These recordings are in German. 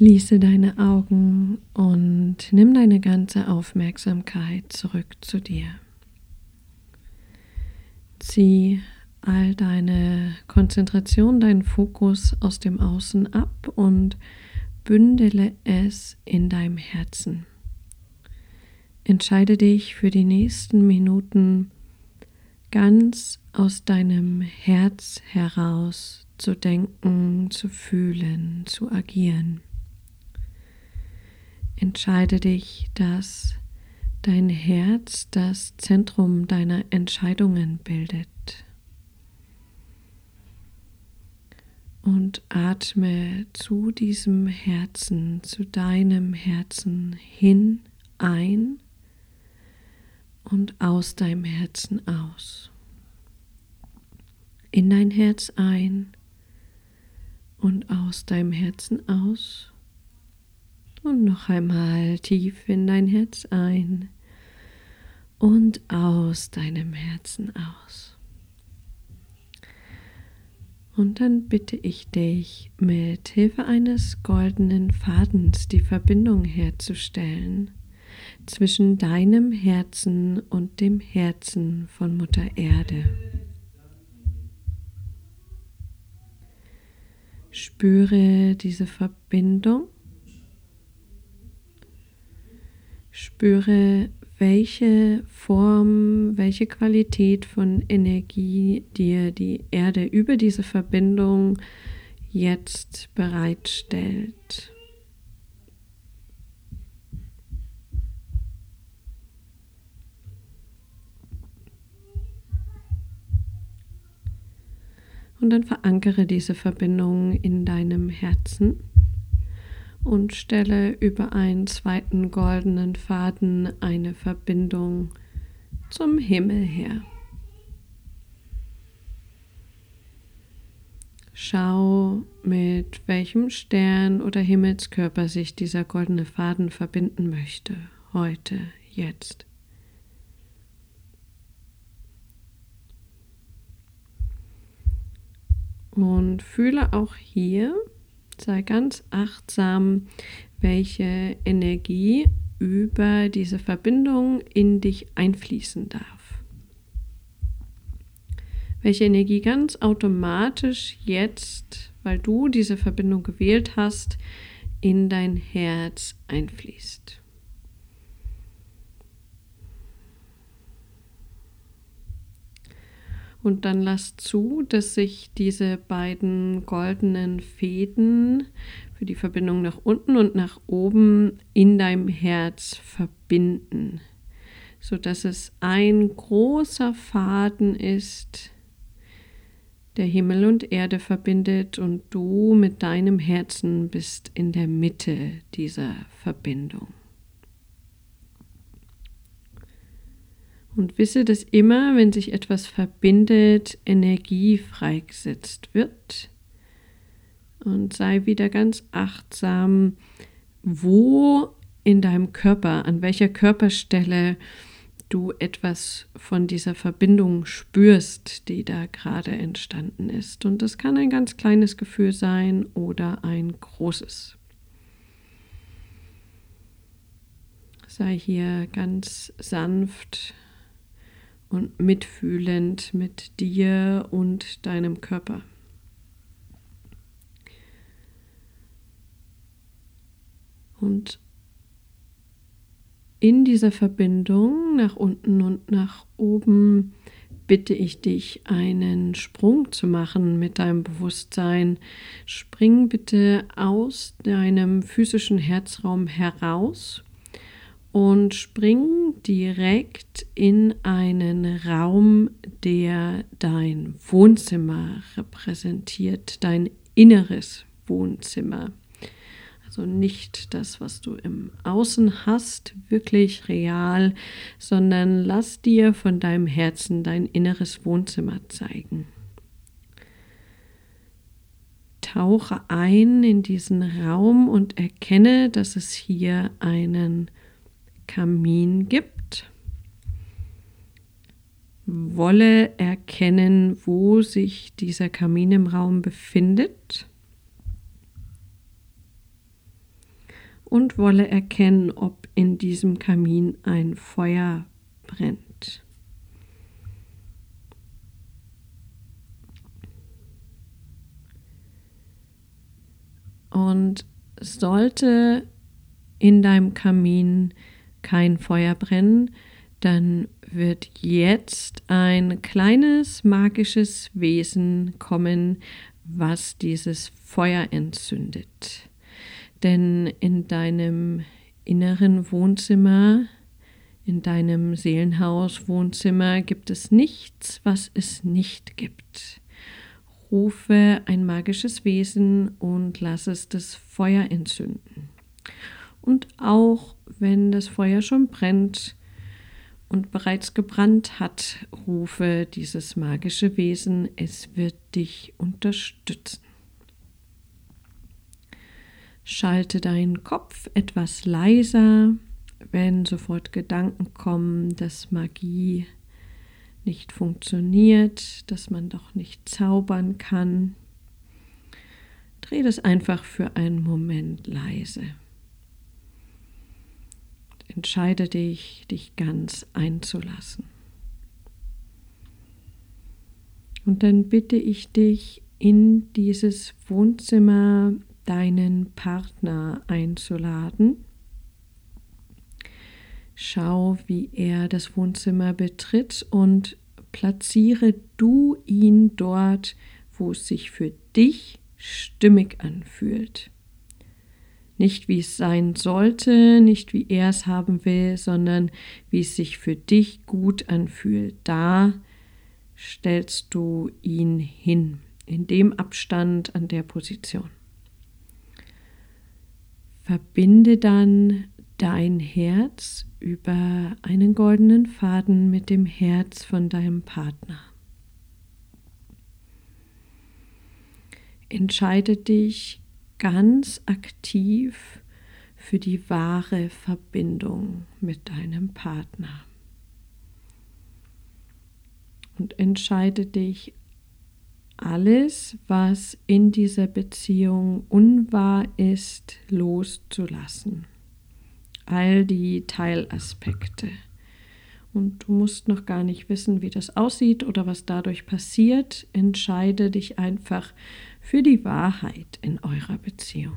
Schließe deine Augen und nimm deine ganze Aufmerksamkeit zurück zu dir. Zieh all deine Konzentration, deinen Fokus aus dem Außen ab und bündele es in deinem Herzen. Entscheide dich für die nächsten Minuten ganz aus deinem Herz heraus zu denken, zu fühlen, zu agieren. Entscheide dich, dass dein Herz das Zentrum deiner Entscheidungen bildet. Und atme zu diesem Herzen, zu deinem Herzen hin ein und aus deinem Herzen aus. In dein Herz ein und aus deinem Herzen aus. Und noch einmal tief in dein Herz ein und aus deinem Herzen aus. Und dann bitte ich dich, mit Hilfe eines goldenen Fadens die Verbindung herzustellen zwischen deinem Herzen und dem Herzen von Mutter Erde. Spüre diese Verbindung. Spüre, welche Form, welche Qualität von Energie dir die Erde über diese Verbindung jetzt bereitstellt. Und dann verankere diese Verbindung in deinem Herzen und stelle über einen zweiten goldenen Faden eine Verbindung zum Himmel her. Schau, mit welchem Stern oder Himmelskörper sich dieser goldene Faden verbinden möchte, heute, jetzt. Und fühle auch hier, sei ganz achtsam, welche Energie über diese Verbindung in dich einfließen darf. Welche Energie ganz automatisch jetzt, weil du diese Verbindung gewählt hast, in dein Herz einfließt. Und dann lass zu, dass sich diese beiden goldenen Fäden für die Verbindung nach unten und nach oben in deinem Herz verbinden, sodass es ein großer Faden ist, der Himmel und Erde verbindet und du mit deinem Herzen bist in der Mitte dieser Verbindung. Und wisse, dass immer, wenn sich etwas verbindet, Energie freigesetzt wird. Und sei wieder ganz achtsam, wo in deinem Körper, an welcher Körperstelle du etwas von dieser Verbindung spürst, die da gerade entstanden ist. Und das kann ein ganz kleines Gefühl sein oder ein großes. Sei hier ganz sanft und mitfühlend mit dir und deinem Körper. Und in dieser Verbindung nach unten und nach oben bitte ich dich, einen Sprung zu machen mit deinem Bewusstsein. Spring bitte aus deinem physischen Herzraum heraus und spring direkt in einen Raum, der dein Wohnzimmer repräsentiert, dein inneres Wohnzimmer. Also nicht das, was du im Außen hast, wirklich real, sondern lass dir von deinem Herzen dein inneres Wohnzimmer zeigen. Tauche ein in diesen Raum und erkenne, dass es hier einen Kamin gibt. Wolle erkennen, wo sich dieser Kamin im Raum befindet. und wolle erkennen, ob in diesem Kamin ein Feuer brennt. Und sollte in deinem Kamin kein Feuer brennen, dann wird jetzt ein kleines magisches Wesen kommen, was dieses Feuer entzündet. Denn in deinem inneren Wohnzimmer, in deinem Seelenhaus Wohnzimmer gibt es nichts, was es nicht gibt. Rufe ein magisches Wesen und lass es das Feuer entzünden. Und auch wenn das Feuer schon brennt und bereits gebrannt hat, rufe dieses magische Wesen, es wird dich unterstützen. Schalte deinen Kopf etwas leiser, wenn sofort Gedanken kommen, dass Magie nicht funktioniert, dass man doch nicht zaubern kann. Dreh das einfach für einen Moment leise. Entscheide dich, dich ganz einzulassen. Und dann bitte ich dich, in dieses Wohnzimmer deinen Partner einzuladen. Schau, wie er das Wohnzimmer betritt und platziere du ihn dort, wo es sich für dich stimmig anfühlt. Nicht wie es sein sollte, nicht wie er es haben will, sondern wie es sich für dich gut anfühlt. Da stellst du ihn hin, in dem Abstand, an der Position. Verbinde dann dein Herz über einen goldenen Faden mit dem Herz von deinem Partner. Entscheide dich ganz aktiv für die wahre Verbindung mit deinem Partner. Und entscheide dich, alles, was in dieser Beziehung unwahr ist, loszulassen. All die Teilaspekte. Und du musst noch gar nicht wissen, wie das aussieht oder was dadurch passiert. Entscheide dich einfach für die Wahrheit in eurer Beziehung.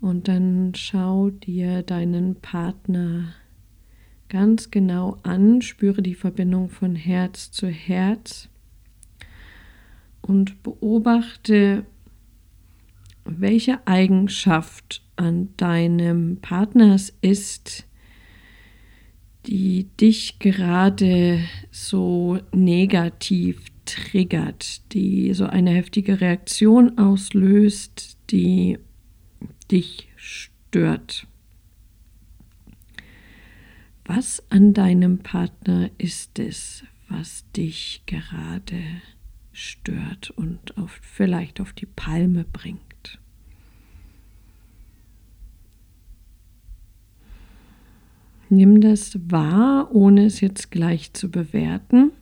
Und dann schau dir deinen Partner ganz genau an, spüre die Verbindung von Herz zu Herz und beobachte, welche Eigenschaft an deinem Partner ist, die dich gerade so negativ triggert, die so eine heftige Reaktion auslöst, die dich stört. Was an deinem Partner ist es, was dich gerade stört und auf, vielleicht auf die Palme bringt? Nimm das wahr, ohne es jetzt gleich zu bewerten.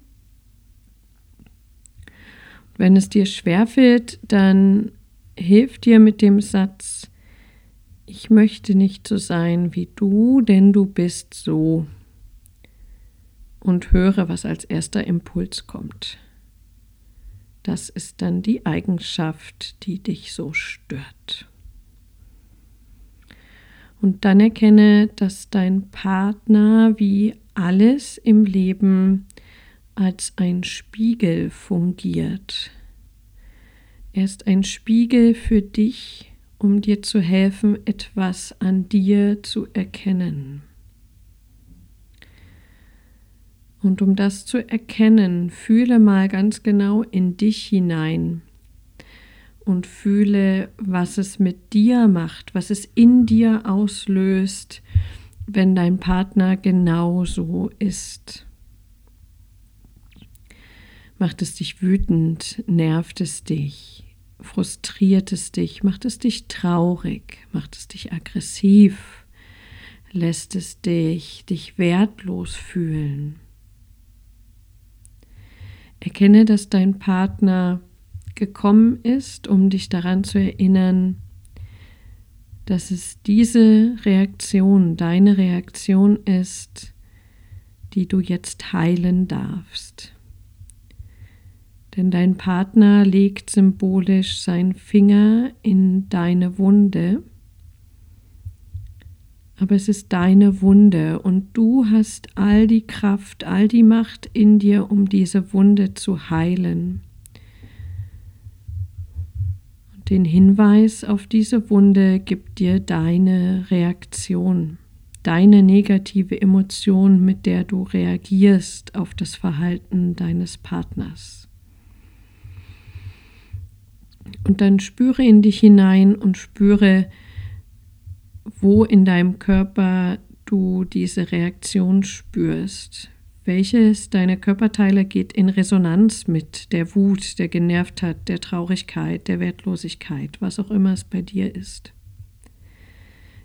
Wenn es dir schwerfällt, dann hilf dir mit dem Satz, ich möchte nicht so sein wie du, denn du bist so. Und höre, was als erster Impuls kommt. Das ist dann die Eigenschaft, die dich so stört. Und dann erkenne, dass dein Partner wie alles im Leben als ein Spiegel fungiert. Er ist ein Spiegel für dich, um dir zu helfen, etwas an dir zu erkennen. Und um das zu erkennen, fühle mal ganz genau in dich hinein und fühle, was es mit dir macht, was es in dir auslöst, wenn dein Partner genau so ist. Macht es dich wütend, nervt es dich, frustriert es dich, macht es dich traurig, macht es dich aggressiv, lässt es dich dich wertlos fühlen. Erkenne, dass dein Partner gekommen ist, um dich daran zu erinnern, dass es diese Reaktion, deine Reaktion ist, die du jetzt heilen darfst. Denn dein Partner legt symbolisch seinen Finger in deine Wunde, aber es ist deine Wunde und du hast all die Kraft, all die Macht in dir, um diese Wunde zu heilen. Den Hinweis auf diese Wunde gibt dir deine Reaktion deine negative Emotion, mit der du reagierst auf das Verhalten deines Partners. Und dann spüre in dich hinein und spüre, wo in deinem Körper du diese Reaktion spürst. Welches deiner Körperteile geht in Resonanz mit der Wut, der Genervtheit, der Traurigkeit, der Wertlosigkeit, was auch immer es bei dir ist.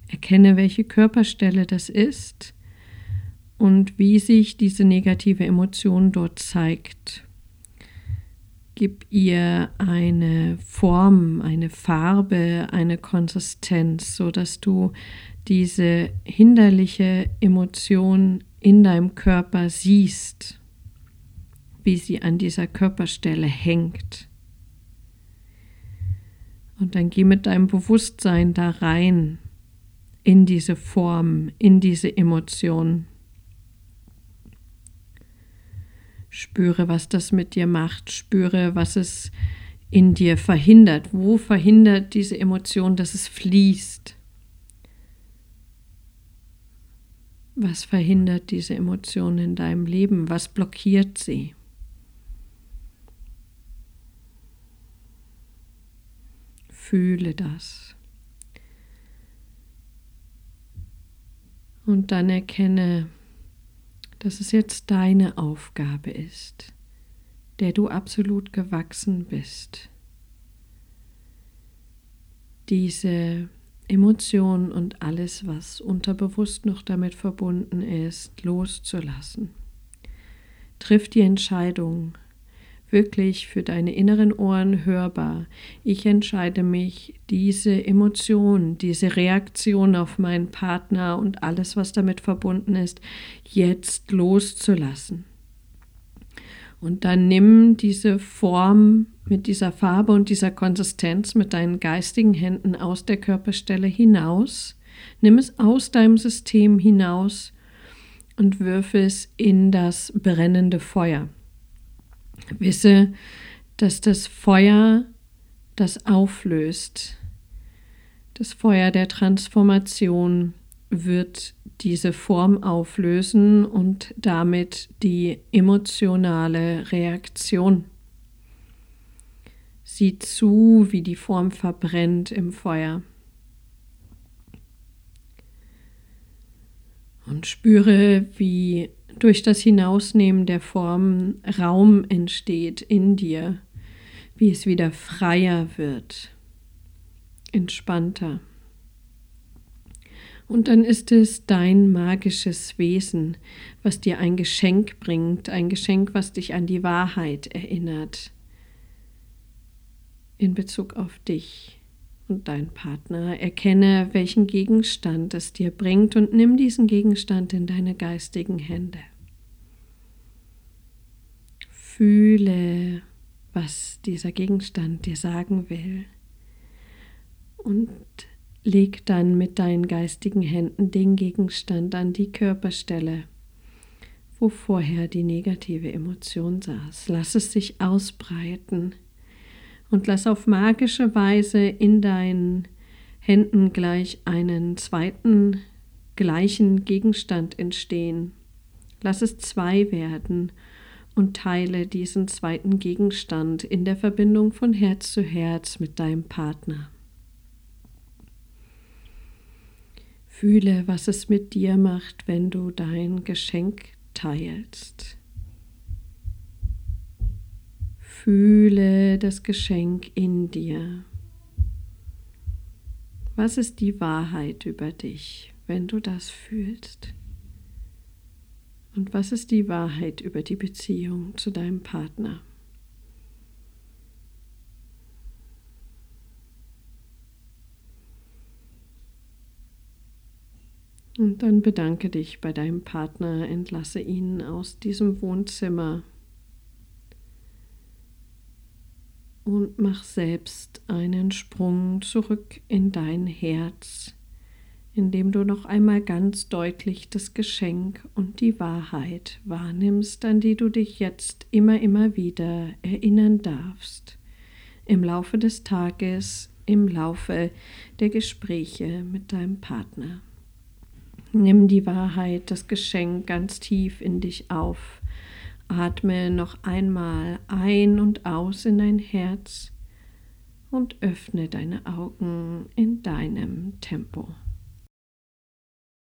Erkenne, welche Körperstelle das ist und wie sich diese negative Emotion dort zeigt. Gib ihr eine Form, eine Farbe, eine Konsistenz, sodass du diese hinderliche Emotion in deinem Körper siehst, wie sie an dieser Körperstelle hängt. Und dann geh mit deinem Bewusstsein da rein in diese Form, in diese Emotion. Spüre, was das mit dir macht. Spüre, was es in dir verhindert. Wo verhindert diese Emotion, dass es fließt? Was verhindert diese Emotion in deinem Leben? Was blockiert sie? Fühle das. Und dann erkenne, dass es jetzt deine Aufgabe ist, der du absolut gewachsen bist. Diese Emotionen und alles, was unterbewusst noch damit verbunden ist, loszulassen. Triff die Entscheidung, wirklich für deine inneren Ohren hörbar. Ich entscheide mich, diese Emotion, diese Reaktion auf meinen Partner und alles, was damit verbunden ist, jetzt loszulassen. Und dann nimm diese Form mit dieser Farbe und dieser Konsistenz mit deinen geistigen Händen aus der Körperstelle hinaus. Nimm es aus deinem System hinaus und wirf es in das brennende Feuer. Wisse, dass das Feuer das auflöst. Das Feuer der Transformation wird diese Form auflösen und damit die emotionale Reaktion. Sieh zu, wie die Form verbrennt im Feuer. Und spüre, wie durch das Hinausnehmen der Form Raum entsteht in dir, wie es wieder freier wird, entspannter. Und dann ist es dein magisches Wesen, was dir ein Geschenk bringt, ein Geschenk, was dich an die Wahrheit erinnert in Bezug auf dich und deinen Partner. Erkenne, welchen Gegenstand es dir bringt und nimm diesen Gegenstand in deine geistigen Hände. Fühle, was dieser Gegenstand dir sagen will und leg dann mit deinen geistigen Händen den Gegenstand an die Körperstelle, wo vorher die negative Emotion saß. Lass es sich ausbreiten und lass auf magische Weise in deinen Händen gleich einen zweiten gleichen Gegenstand entstehen. Lass es zwei werden und teile diesen zweiten Gegenstand in der Verbindung von Herz zu Herz mit deinem Partner. Fühle, was es mit dir macht, wenn du dein Geschenk teilst. Fühle das Geschenk in dir. Was ist die Wahrheit über dich, wenn du das fühlst? Und was ist die Wahrheit über die Beziehung zu deinem Partner? Und dann bedanke dich bei deinem Partner, entlasse ihn aus diesem Wohnzimmer und mach selbst einen Sprung zurück in dein Herz, indem du noch einmal ganz deutlich das Geschenk und die Wahrheit wahrnimmst, an die du dich jetzt immer, immer wieder erinnern darfst. Im Laufe des Tages, im Laufe der Gespräche mit deinem Partner. Nimm die Wahrheit, das Geschenk ganz tief in dich auf. Atme noch einmal ein und aus in dein Herz und öffne deine Augen in deinem Tempo.